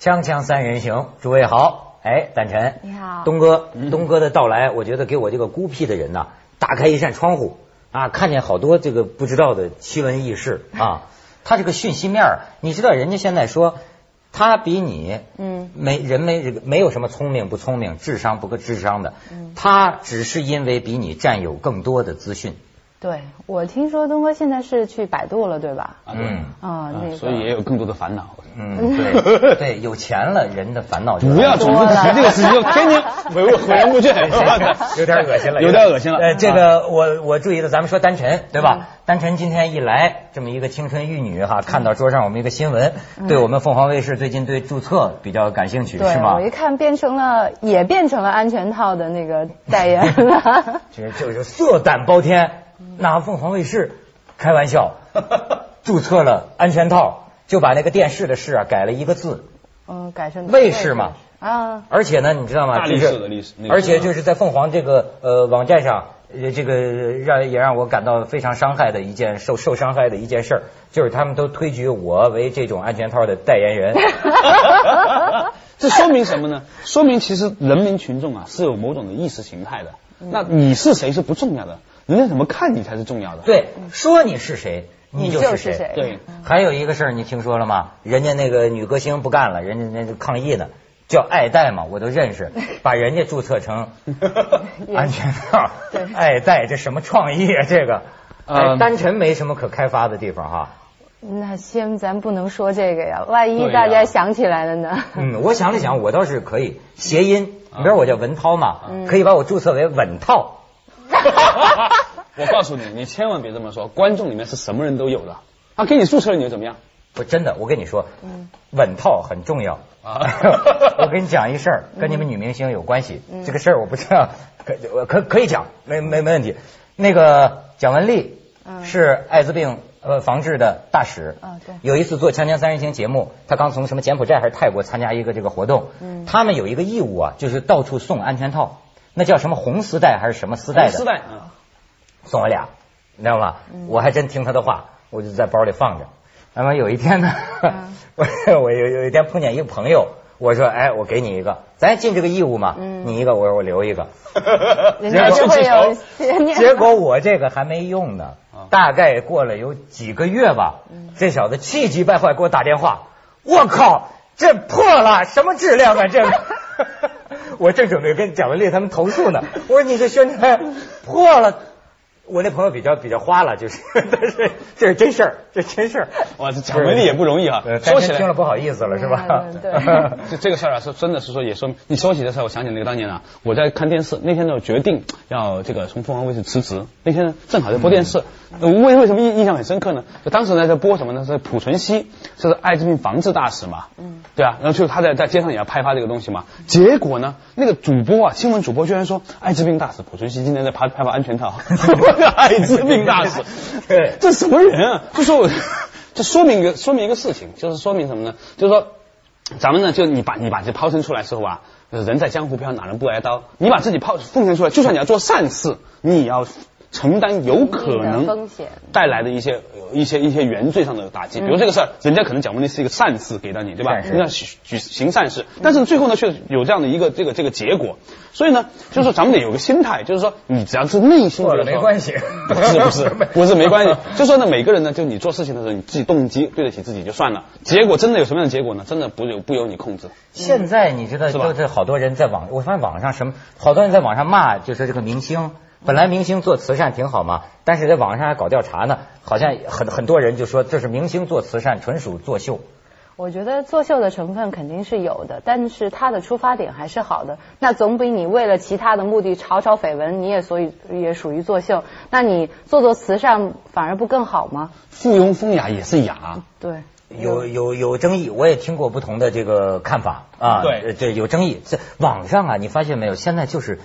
锵锵三人行，诸位好，哎，丹晨，你好。东哥，东哥的到来，我觉得给我这个孤僻的人呐，打开一扇窗户啊，看见好多这个不知道的奇闻异事啊。他这个讯息面儿，你知道人家现在说他比你，嗯，没人没这个没有什么聪明不聪明，智商不够智商的，嗯。他只是因为比你占有更多的资讯。对，我听说东哥现在是去百度了，对吧？啊，对嗯啊，那个，所以也有更多的烦恼。嗯，对 对，有钱了，人的烦恼就不要总是提这个事情，就天天回回人不倦，有点恶心了，有点恶心了。呃，这个我我注意到，咱们说丹晨对嗯吧？丹晨今天一来，这么一个青春玉女哈，看到桌上我们一个新闻，对我们凤凰卫视最近对注册比较感兴趣，是吗我？一看变成了，也变成了安全套的那个代言了。这就是色胆包天，拿凤凰卫视开玩笑，注册了安全套，就把那个电视的视啊改了一个字，嗯，改成卫视嘛。啊，而且呢，你知道吗？大历史的历史而且就是在凤凰这个呃网站上，呃，这个让也让我感到非常伤害的一件受受伤害的一件事儿，就是他们都推举我为这种安全套的代言人。这说明什么呢？说明其实人民群众啊是有某种的意识形态的。那你是谁是不重要的，人家怎么看你才是重要的。对，说你是谁，你你就谁。是是谁？对，还有一个事儿，你听说了吗？人家那个女歌星不干了，人家那个抗议呢，叫爱戴嘛，我都认识，把人家注册成 安全套对，爱戴，这什么创意啊？这个，哎，嗯单纯没什么可开发的地方哈。那先咱不能说这个呀，万一大家想起来了呢？嗯，我想了想，我倒是可以谐音。你比如我叫文涛嘛，嗯可以把我注册为稳套。我告诉你，你千万别这么说，观众里面是什么人都有的。啊，给你注册了，你又怎么样？不真的，我跟你说，嗯稳套很重要。啊 我跟你讲一事儿，跟你们女明星有关系。嗯这个事儿我不知道，可我可可以讲，没没没问题。那个蒋雯丽嗯是艾滋病呃防治的大使。啊对有一次做《锵锵三人行》节目，她刚从什么柬埔寨还是泰国参加一个这个活动。嗯他们有一个义务啊，就是到处送安全套，那叫什么红丝带还是什么丝带的？丝带啊，送我俩，你知道吗？嗯我还真听他的话，我就在包里放着。那么有一天呢，嗯 我我有有一天碰见一个朋友，我说，哎，我给你一个，咱尽这个义务嘛，嗯你一个，我说我留一个。人家就会有。结果我这个还没用呢啊，大概过了有几个月吧，嗯这小子气急败坏给我打电话，我靠，这破了，什么质量啊这个？我正准备跟蒋雯丽他们投诉呢，我说你这宣传破了。我那朋友比较比较花了，就是，但是这是真事儿，这真事儿。哇，这讲文理也不容易啊呃。说起来，听了不好意思了，是吧？嗯对 这这个事儿啊，是真的是说，也说你说起这事儿，我想起那个当年啊，我在看电视，那天呢我决定要这个从凤凰卫视辞职，那天呢正好在播电视，呃为为什么印印象很深刻呢？就当时呢在播什么呢？是濮存昕，是艾滋病防治大使嘛，嗯，对啊，然后就他在在街上也要派发这个东西嘛，结果呢那个主播啊，新闻主播居然说艾滋病大使濮存昕今天在派派发安全套，艾滋病大使，对这什么人啊？就说我，这说明一个说明一个事情，就是说明什么呢？就是说，咱们呢，就你把你把这抛身出来之后啊，人在江湖飘，哪能不挨刀？你把自己抛奉献出来，就算你要做善事，你也要承担有可能风险带来的一些一些一些原罪上的打击。比如这个事儿，人家可能蒋雯丽是一个善事给到你，对吧人家举举行善事，但是最后呢，却有这样的一个这个这个结果。所以呢，就是说咱们得有个心态，就是说你只要是内心没关系不是不是 不是没关系。就说呢，每个人呢，就你做事情的时候，你自己动机对得起自己就算了。结果真的有什么样的结果呢？真的不由不由你控制。现在你知道，是吧就是好多人在网，我发现网上什么，好多人在网上骂，就是这个明星。本来明星做慈善挺好嘛，但是在网上还搞调查呢，好像很很多人就说这是明星做慈善，纯属作秀。我觉得作秀的成分肯定是有的，但是他的出发点还是好的。那总比你为了其他的目的炒炒绯闻，你也所以也属于作秀。那你做做慈善反而不更好吗？附庸风雅也是雅。对，有有有争议，我也听过不同的这个看法啊。对呃对，有争议。这网上啊，你发现没有？现在就是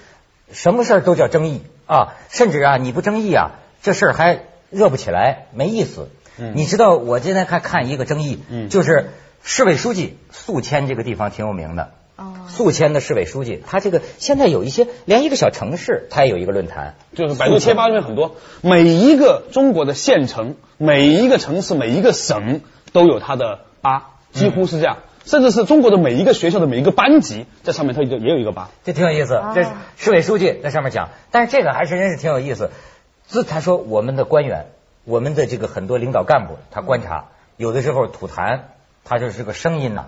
什么事儿都叫争议啊，甚至啊，你不争议啊，这事儿还热不起来，没意思。嗯你知道我今天看看一个争议，嗯就是市委书记宿迁这个地方挺有名的。哦宿迁的市委书记，他这个现在有一些，连一个小城市，他也有一个论坛，就是百度贴吧里面很多，每一个中国的县城、每一个城市、每一个省都有他的吧，几乎是这样。甚至是中国的每一个学校的每一个班级在上面，它也也有一个疤。这挺有意思啊。这是市委书记在上面讲，但是这个还是真是挺有意思。自他说我们的官员，我们的这个很多领导干部，他观察有的时候吐痰，他就是个声音呐，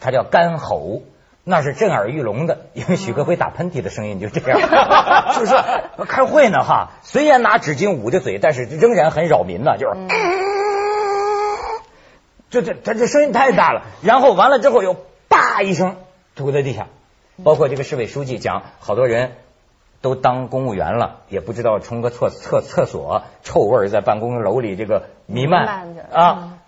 他叫干吼。那是震耳欲聋的，因为许戈辉打喷嚏的声音就这样，就是开会呢哈，虽然拿纸巾捂着嘴，但是仍然很扰民呢，就是，这这他这声音太大了，然后完了之后又叭一声吐在地下，包括这个市委书记讲，好多人都当公务员了，也不知道冲个厕厕厕所，臭味在办公楼里这个弥漫啊，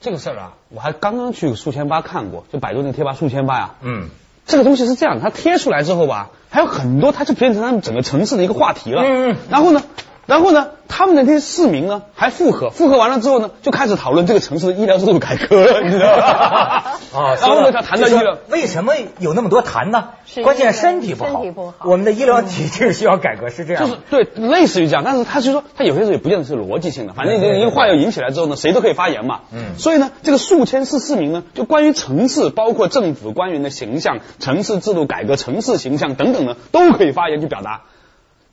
这个事儿啊，我还刚刚去宿迁吧看过，就百度那个贴吧宿迁吧呀、嗯，这个东西是这样，它贴出来之后吧，还有很多，它就变成他们整个城市的一个话题了。嗯嗯。然后呢，然后呢，他们的那些市民呢还附和，附和完了之后呢，就开始讨论这个城市的医疗制度改革，你知道吗？啊，然后呢，他谈到医疗，为什么有那么多谈呢是？关键身体不好，身体不好我们的医疗体制需要改革，是这样。就是对，类似于这样，但是他就说他有些时候也不见得是逻辑性的，反正一个话要引起来之后呢，谁都可以发言嘛。嗯所以呢，这个数千市市民呢，就关于城市，包括政府官员的形象、城市制度改革、城市形象等等呢，都可以发言去表达。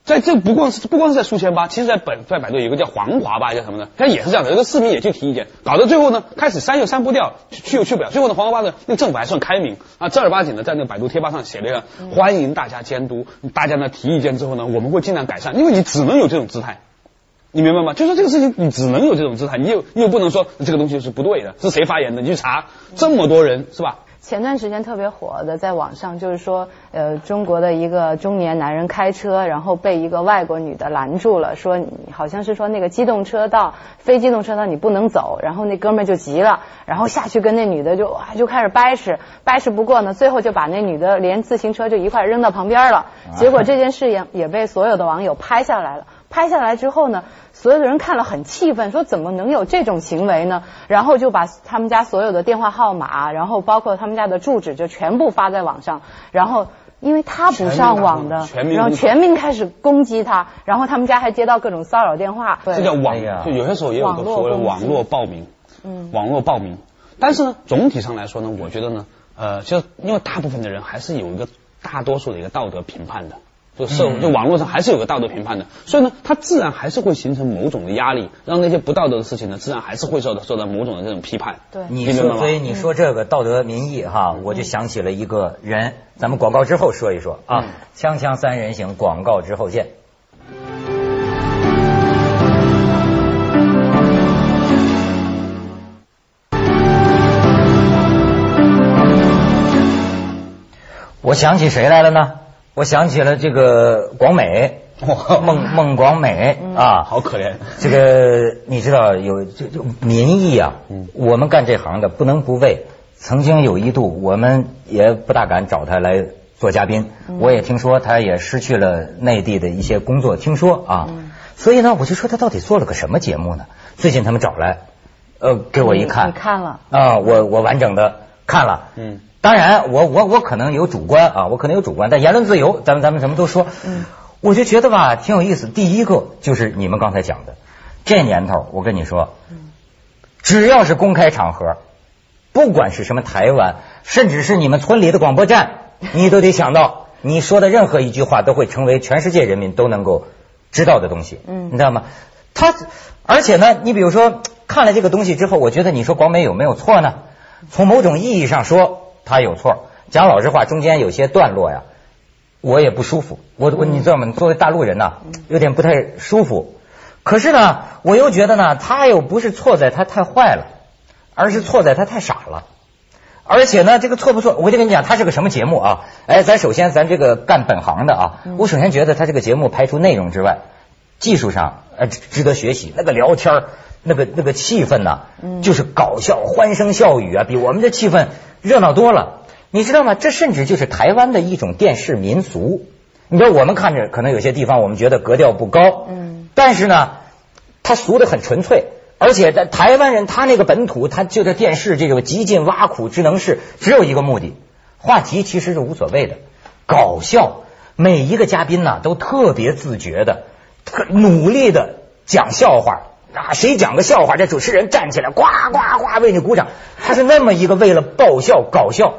在这不光是不光是在宿迁吧，其实在本在百度有个叫黄华吧，叫什么呢？它也是这样的，这个市民也去提意见，搞到最后呢，开始删又删不掉，去又去不了。最后呢，黄华吧的那政府还算开明啊，正儿八经的在那个百度贴吧上写了一个欢迎大家监督，大家呢提意见之后呢，我们会尽量改善，因为你只能有这种姿态。你明白吗？就说这个事情，你只能有这种姿态，你又你又不能说这个东西是不对的，是谁发言的？你去查，这么多人是吧？前段时间特别火的，在网上就是说，呃，中国的一个中年男人开车，然后被一个外国女的拦住了，说你好像是说那个机动车道、非机动车道你不能走，然后那哥们儿就急了，然后下去跟那女的就哇就开始掰扯，掰扯不过呢，最后就把那女的连自行车就一块扔到旁边了，结果这件事也也被所有的网友拍下来了。拍下来之后呢，所有的人看了很气愤，说怎么能有这种行为呢？然后就把他们家所有的电话号码，然后包括他们家的住址，就全部发在网上。然后因为他不上网的，然后全民开始攻击他，然后他们家还接到各种骚扰电话。对这叫网就有些时候也有个所谓的网络暴民，嗯网络暴民。但是呢，总体上来说呢，我觉得呢，呃，就因为大部分的人还是有一个大多数的一个道德评判的。就社会，就网络上还是有个道德评判的，所以呢，它自然还是会形成某种的压力，让那些不道德的事情呢，自然还是会受到受到某种的这种批判。对你说，所以你说这个道德民意哈，我就想起了一个人，咱们广告之后说一说啊，锵锵三人行，广告之后见。我想起谁来了呢？我想起了这个广美，孟孟广美啊，好可怜。这个你知道有这这民意啊，我们干这行的不能不为。曾经有一度，我们也不大敢找他来做嘉宾。我也听说他也失去了内地的一些工作，听说啊，所以呢，我就说他到底做了个什么节目呢？最近他们找来，呃，给我一看，你看了啊，我我完整的看了，嗯，当然我我我可能有主观啊，我可能有主观，但言论自由，咱们咱们什么都说，嗯，我就觉得吧，挺有意思。第一个就是你们刚才讲的，这年头我跟你说，只要是公开场合，不管是什么台湾，甚至是你们村里的广播站，你都得想到，你说的任何一句话都会成为全世界人民都能够知道的东西，嗯你知道吗？他而且呢，你比如说看了这个东西之后，我觉得你说广美有没有错呢？从某种意义上说，他有错。讲老实话，中间有些段落呀，我也不舒服。我我你知道吗？作为大陆人呐，有点不太舒服。可是呢，我又觉得呢，他又不是错在他太坏了，而是错在他太傻了。而且呢，这个错不错？我就跟你讲，他是个什么节目啊？哎，咱首先咱这个干本行的啊，我首先觉得他这个节目排除内容之外，技术上呃值值得学习。那个聊天儿那个那个气氛呐、就是搞笑、欢声笑语啊，比我们这气氛热闹多了。你知道吗？这甚至就是台湾的一种电视民俗。你知道，我们看着可能有些地方我们觉得格调不高，嗯，但是呢，它俗的很纯粹。而且在台湾人，他那个本土，他就在电视这个极尽挖苦之能事，只有一个目的，话题其实是无所谓的，搞笑。每一个嘉宾呢，都特别自觉的、特努力的讲笑话，啊，谁讲个笑话，这主持人站起来呱呱呱为你鼓掌，他是那么一个为了爆笑搞笑，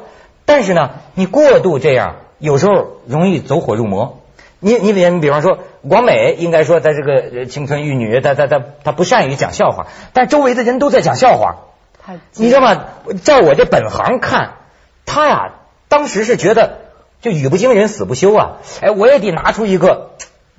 但是呢，你过度这样，有时候容易走火入魔。你你比你比方说，广美应该说她这个呃青春玉女，她她她她不善于讲笑话，但周围的人都在讲笑话，你知道吗？照我这本行看，他呀，当时是觉得就语不惊人死不休啊！哎，我也得拿出一个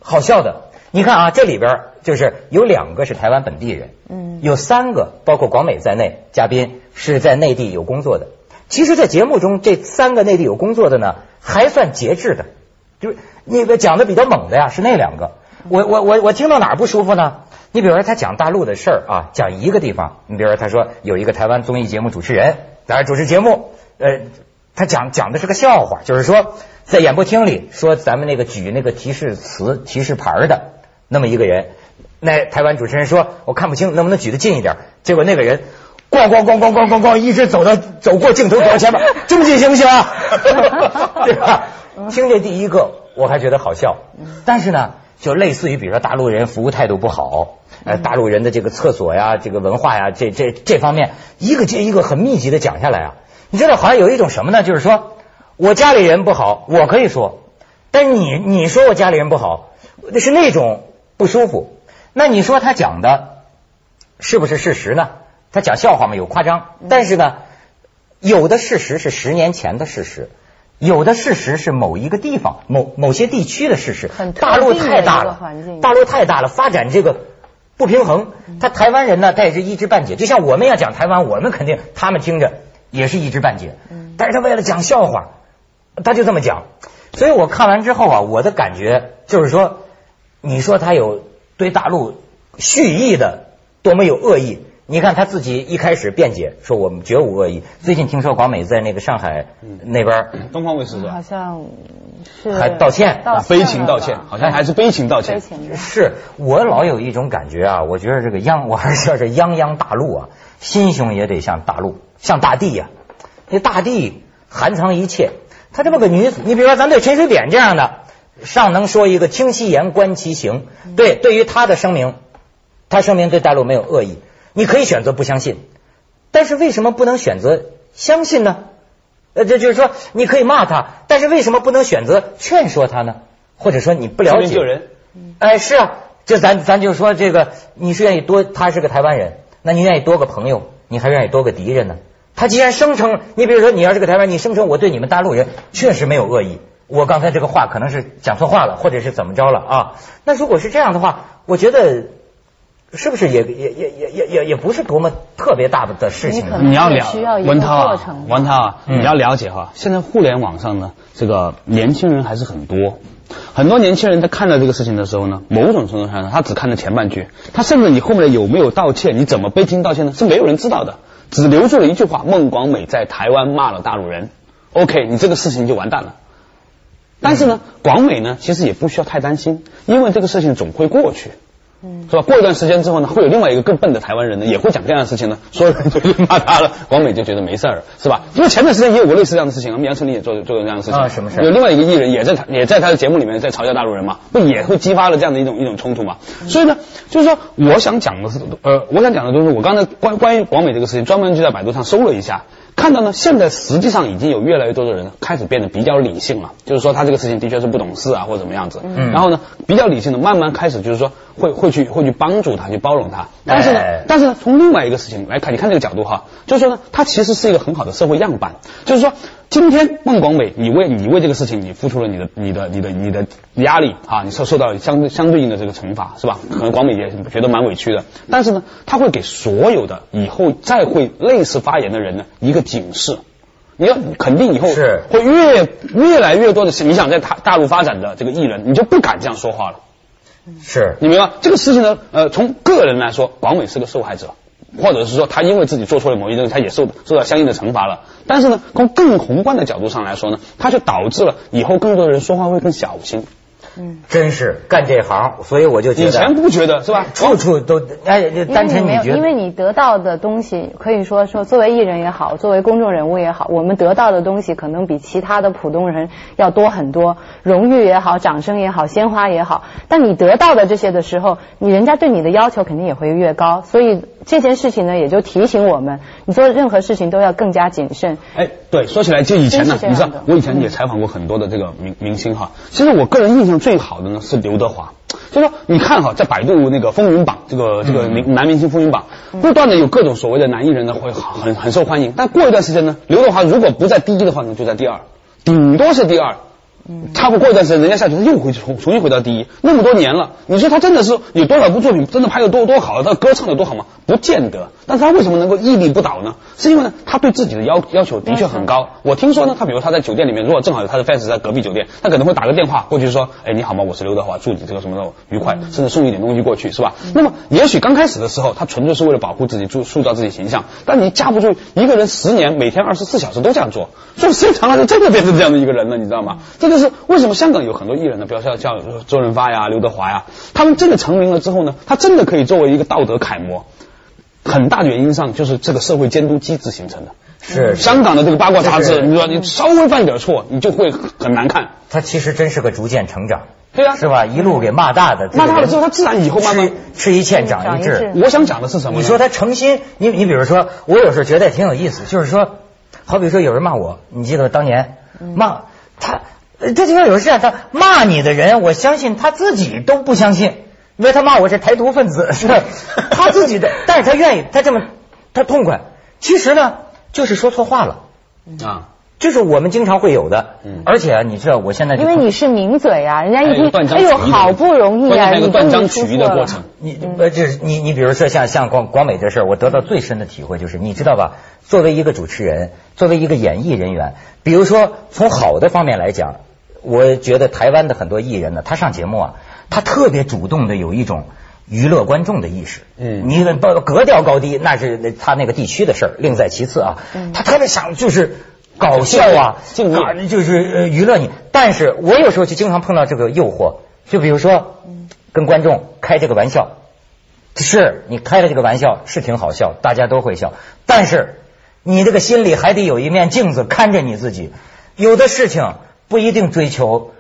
好笑的。你看啊，这里边就是有两个是台湾本地人，嗯有三个包括广美在内，嘉宾是在内地有工作的。其实，在节目中，这三个内地有工作的呢，还算节制的，就是那个讲的比较猛的呀，是那两个。我我我我听到哪儿不舒服呢？你比如说他讲大陆的事儿啊，讲一个地方，你比如说他说有一个台湾综艺节目主持人，当然主持节目，呃，他讲讲的是个笑话，就是说在演播厅里说咱们那个举那个提示词提示牌的那么一个人，那台湾主持人说我看不清，能不能举得近一点？结果那个人。咣咣咣咣咣咣咣，一直走到走过镜头走到前面，这么近行不行啊？对吧？听这第一个我还觉得好笑，但是呢，就类似于比如说大陆人服务态度不好，呃，大陆人的这个厕所呀、这个文化呀，这这这方面一个接一个很密集的讲下来啊，你知道好像有一种什么呢？就是说我家里人不好，我可以说，但你你说我家里人不好，是那种不舒服。那你说他讲的是不是事实呢？他讲笑话嘛，有夸张，但是呢，有的事实是十年前的事实，有的事实是某一个地方、某某些地区的事实大陆太大了，大陆太大了，发展这个不平衡。他台湾人呢，他也是一知半解，就像我们要讲台湾，我们肯定他们听着也是一知半解。但是他为了讲笑话，他就这么讲。所以我看完之后啊，我的感觉就是说，你说他有对大陆蓄意的多么有恶意。你看他自己一开始辩解说我们绝无恶意，最近听说广美在那个上海那边儿东方卫视是吧？好像是还道歉道啊，悲情道歉，好像还是悲情道悲歉。情。是我老有一种感觉啊，我觉得这个泱，我还是要这泱泱大陆啊，心胸也得像大陆，像大地呀、这大地含藏一切。她这么个女子，你比如说咱对陈水扁这样的，上能说一个听其言观其行，对，对于他的声明，他声明对大陆没有恶意，你可以选择不相信，但是为什么不能选择相信呢？呃，这就是说你可以骂他，但是为什么不能选择劝说他呢？或者说你不了解救人救人，哎，是啊，这咱咱就说这个，你是愿意多，他是个台湾人，那你愿意多个朋友，你还愿意多个敌人呢？他既然声称，你比如说你要是个台湾，你声称我对你们大陆人确实没有恶意，我刚才这个话可能是讲错话了，或者是怎么着了啊？那如果是这样的话，我觉得是不是也也也也也也也不是多么特别大的事情？你你要了需要文涛啊，文涛啊，嗯你要了解哈，现在互联网上呢，这个年轻人还是很多。很多年轻人在看到这个事情的时候呢，某种程度上呢，他只看了前半句，他甚至你后面有没有道歉，你怎么悲听道歉呢？是没有人知道的，只留住了一句话：孟广美在台湾骂了大陆人。OK，你这个事情就完蛋了。但是呢，广美呢，其实也不需要太担心，因为这个事情总会过去。嗯是吧？过一段时间之后呢，会有另外一个更笨的台湾人呢，也会讲这样的事情呢，所有人就去骂他了，广美就觉得没事儿，是吧？因为前段时间也有过类似这样的事情，我们杨丞琳也做做过这样的事情啊什么事儿有另外一个艺人也在他也在他的节目里面在嘲笑大陆人嘛，不也会激发了这样的一种一种冲突嘛？所以呢，就是说我想讲的是，呃，我想讲的就是我刚才关关于广美这个事情，专门就在百度上搜了一下。看到呢，现在实际上已经有越来越多的人开始变得比较理性了，就是说他这个事情的确是不懂事啊，或者怎么样子。嗯然后呢，比较理性的慢慢开始就是说会会去会去帮助他，去包容他。但是呢，哎但是呢，从另外一个事情来看，你看这个角度哈，就是说呢，他其实是一个很好的社会样板。就是说，今天孟广美，你为你为这个事情，你付出了你的你的你的你的压力啊，你受受到了相对相对应的这个惩罚，是吧？可能广美也觉得蛮委屈的，但是呢，他会给所有的以后再会类似发言的人呢一个警示。你要肯定以后是会越越来越多的，你想在大大陆发展的这个艺人，你就不敢这样说话了。是你明白这个事情呢？呃，从个人来说，广美是个受害者，或者是说他因为自己做错了某一件东西，他也受受到相应的惩罚了。但是呢，从更宏观的角度上来说呢，它就导致了以后更多的人说话会更小心。真是干这行，所以我就觉得以前不觉得是吧？处处都哎，这单纯你没有，觉得因为你得到的东西，可以说说作为艺人也好，作为公众人物也好，我们得到的东西可能比其他的普通人要多很多，荣誉也好，掌声也好，鲜花也好。但你得到的这些的时候，你人家对你的要求肯定也会越高，所以这件事情呢，也就提醒我们，你做任何事情都要更加谨慎。哎，对，说起来，就以前呢你知道，我以前也采访过很多的这个明明星哈。其实我个人印象最好的呢是刘德华，就说你看哈，在百度那个风云榜，这个这个明男明星风云榜，不断的有各种所谓的男艺人呢会很很受欢迎，但过一段时间呢，刘德华如果不在第一的话呢，就在第二，顶多是第二。差不过一段时间，人家下去，他又回重重新回到第一，那么多年了，你说他真的是有多少部作品，真的拍的多多好，他歌唱的多好吗？不见得。但是他为什么能够屹立不倒呢？是因为呢，他对自己的要要求的确很高。我听说呢，他比如他在酒店里面，如果正好有他的 fans 在隔壁酒店，他可能会打个电话过去说，哎，你好吗？我是刘德华，祝你这个什么什么愉快，甚至送一点东西过去，是吧？那么也许刚开始的时候，他纯粹是为了保护自己，塑塑造自己形象。但你架不住一个人十年，每天二十四小时都这样做，做时间长了就真的变成这样的一个人了，你知道吗？这就是为什么香港有很多艺人呢，比如说像周润发呀、刘德华呀，他们真的成名了之后呢，他真的可以作为一个道德楷模。很大的原因上就是这个社会监督机制形成的。是香港的这个八卦杂志，你说你稍微犯点错，你就会很难看。他其实真是个逐渐成长，对啊是吧？一路给骂大的，骂大了之后，他自然以后慢慢吃。吃一堑长一智。我想讲的是什么？你说他诚心，你你比如说，我有时候觉得也挺有意思，就是说，好比说有人骂我，你记得当年骂他，呃这就像有时这样，他骂你的人，我相信他自己都不相信，因为他骂我是台独分子，是？他自己的，但是他愿意，他这么他痛快。其实呢，就是说错话了，啊，这是我们经常会有的。嗯而且啊你知道，我现在因为你是名嘴啊，人家一听，断章哎呦，取义的好不容易啊，关键还有个你断章取义的过程。你呃，就是你你比如说像像广广美这事儿，我得到最深的体会就是，你知道吧？作为一个主持人，作为一个演艺人员，比如说从好的方面来讲，我觉得台湾的很多艺人呢，他上节目啊，他特别主动的有一种娱乐观众的意识。嗯你不格调高低，那是他那个地区的事儿，另在其次啊。他特别想就是搞笑啊，就是呃娱乐你。但是我有时候就经常碰到这个诱惑，就比如说跟观众开这个玩笑，是你开了这个玩笑是挺好笑，大家都会笑，但是你这个心里还得有一面镜子看着你自己，有的事情不一定追求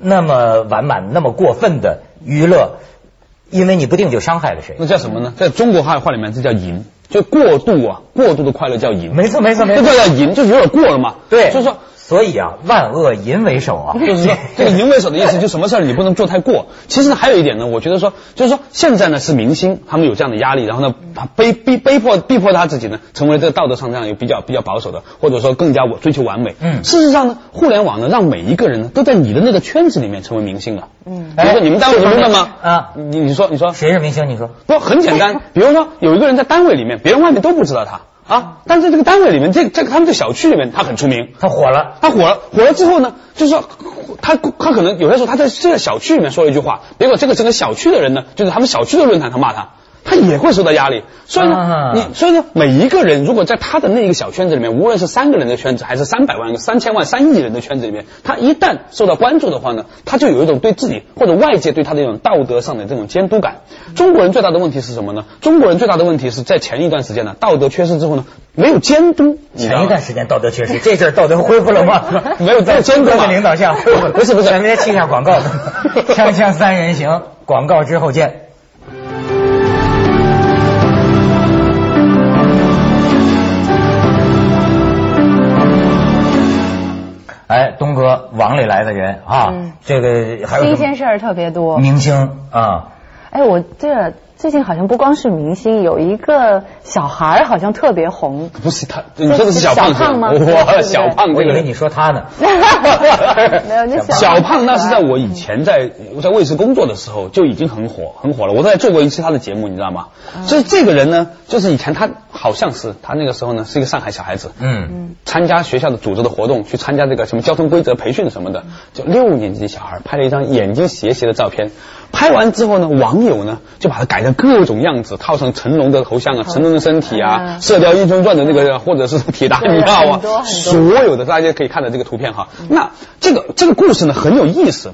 那么完满、那么过分的娱乐，因为你不定就伤害了谁。那叫什么呢？在中国汉话里面，这叫淫，就过度啊，过度的快乐叫淫。没错，没错，没这错。这叫淫，就是有点过了嘛。对，就是说。所以啊，万恶淫为首啊，就是说，这个淫为首的意思，就什么事儿你不能做太过。其实呢，还有一点呢，我觉得说，就是说，现在呢是明星，他们有这样的压力，然后呢，他被逼被迫逼迫他自己呢，成为这个道德上这样有比较比较保守的，或者说更加我追求完美。嗯事实上呢，互联网呢，让每一个人呢都在你的那个圈子里面成为明星了。嗯比如说你们单位哎不是吗？啊你你说你说，谁是明星？你说不很简单，比如说有一个人在单位里面，别人外面都不知道他啊，但是这个单位里面，这这个他们这小区里面他很出名，他火了，他火了，火了之后呢，就是说他他可能有些时候他在这个小区里面说了一句话，结果这个整个小区的人呢，就是他们小区的论坛上骂他。他也会受到压力，所以呢，啊你所以呢，每一个人如果在他的那一个小圈子里面，无论是三个人的圈子，还是三百万个、三千万、三亿人的圈子里面，他一旦受到关注的话呢，他就有一种对自己或者外界对他的一种道德上的这种监督感。中国人最大的问题是什么呢？中国人最大的问题是在前一段时间呢，道德缺失之后呢，没有监督。前一段时间道德缺失，这阵道德恢复了吗？没有在监督的领导下恢复了。不是不是咱们先去一下广告，锵锵三人行，广告之后见。哎，东哥，网里来的人啊，嗯。这个新鲜事儿特别多。明星啊，哎，我这最近好像不光是明星，有一个小孩儿好像特别红。不是他，你说的是小胖小胖吗？哇，对不对。小胖这个我以为你说他呢。没有那小胖那是在我以前在在卫视工作的时候就已经很火很火了，我都还做过一期他的节目，你知道吗？就是这个人呢，就是以前他好像是他那个时候呢是一个上海小孩子，嗯，参加学校的组织的活动，去参加这个什么交通规则培训什么的，就六年级的小孩拍了一张眼睛斜斜的照片。拍完之后呢，网友呢就把它改成各种样子，套上成龙的头像啊，成龙的身体啊，嗯射雕英雄传》的那个，或者是铁达尼号啊，所有的大家可以看到这个图片哈。那这个这个故事呢很有意思。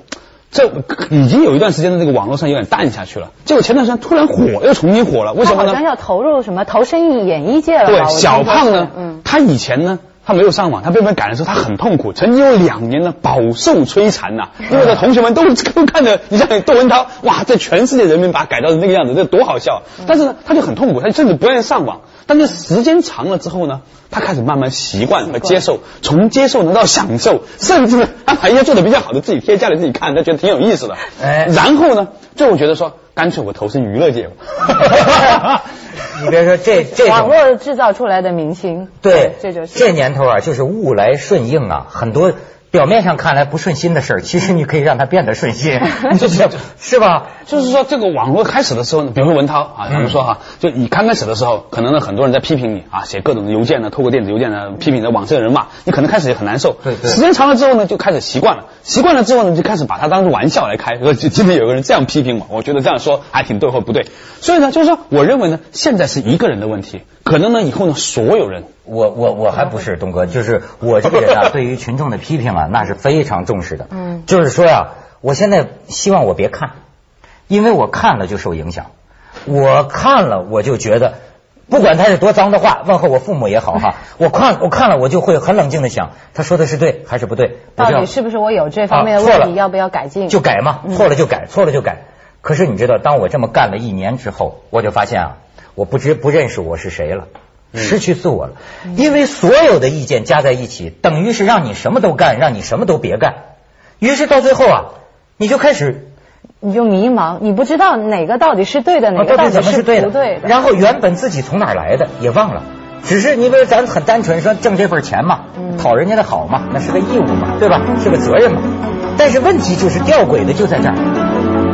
这已经有一段时间的这个网络上有点淡下去了，结果前段时间突然火，又重新火了，为什么呢？他好像要投入什么投身演艺界了吧？对，小胖呢，嗯，他以前呢，他没有上网，他被别人赶的时候，他很痛苦，曾经有两年呢饱受摧残呐、因为呢同学们都都看着，你像窦文涛，哇，在全世界人民把他改造成那个样子，这多好笑！但是呢，他就很痛苦，他甚至不愿意上网。但是时间长了之后呢，他开始慢慢习惯和接受，从接受呢到享受，甚至他把一些做的比较好的自己贴家里自己看，他觉得挺有意思的。哎然后呢，最后觉得说，干脆我投身娱乐界吧。你别说这 这网。络制造出来的明星，对，这就是这年头啊，就是物来顺应啊，很多表面上看来不顺心的事儿，其实你可以让它变得顺心，就是 是吧？就是说，这个网络开始的时候呢，比如说文涛啊，咱们说哈，就你刚开始的时候，可能呢很多人在批评你啊，写各种的邮件呢，透过电子邮件呢批评你的网上的人骂，你可能开始也很难受。对对时间长了之后呢，就开始习惯了，习惯了之后呢，就开始把它当做玩笑来开。说今今天有个人这样批评我，我觉得这样说还挺对或不对。所以呢，就是说，我认为呢，现在是一个人的问题，可能呢以后呢所有人我我我还不是东哥，就是我这个人啊，对于群众的批评啊，那是非常重视的。嗯就是说呀、我现在希望我别看，因为我看了就受影响，我看了我就觉得。不管他是多脏的话，问候我父母也好哈，我看我看了我就会很冷静的想，他说的是对还是不对？到底是不是我有这方面的问题，要不要改进？就改嘛，错了就改，错了就改。可是你知道，当我这么干了一年之后，我就发现啊，我不知不认识我是谁了，失去自我了。因为所有的意见加在一起，等于是让你什么都干，让你什么都别干。于是到最后啊，你就开始你就迷茫，你不知道哪个到底是对的，哪个，到底是？不对的。然后原本自己从哪儿来的也忘了，只是因为咱很单纯说挣这份钱嘛，嗯讨人家的好嘛，那是个义务嘛，对吧？是个责任嘛。但是问题就是吊诡的就在这儿，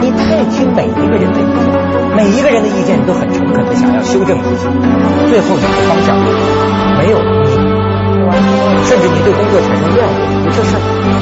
你太听每一个人的意见，每一个人的意见你都很诚恳的想要修正自己，最后你的方向没有了，甚至你对工作产生厌恶，就这事儿。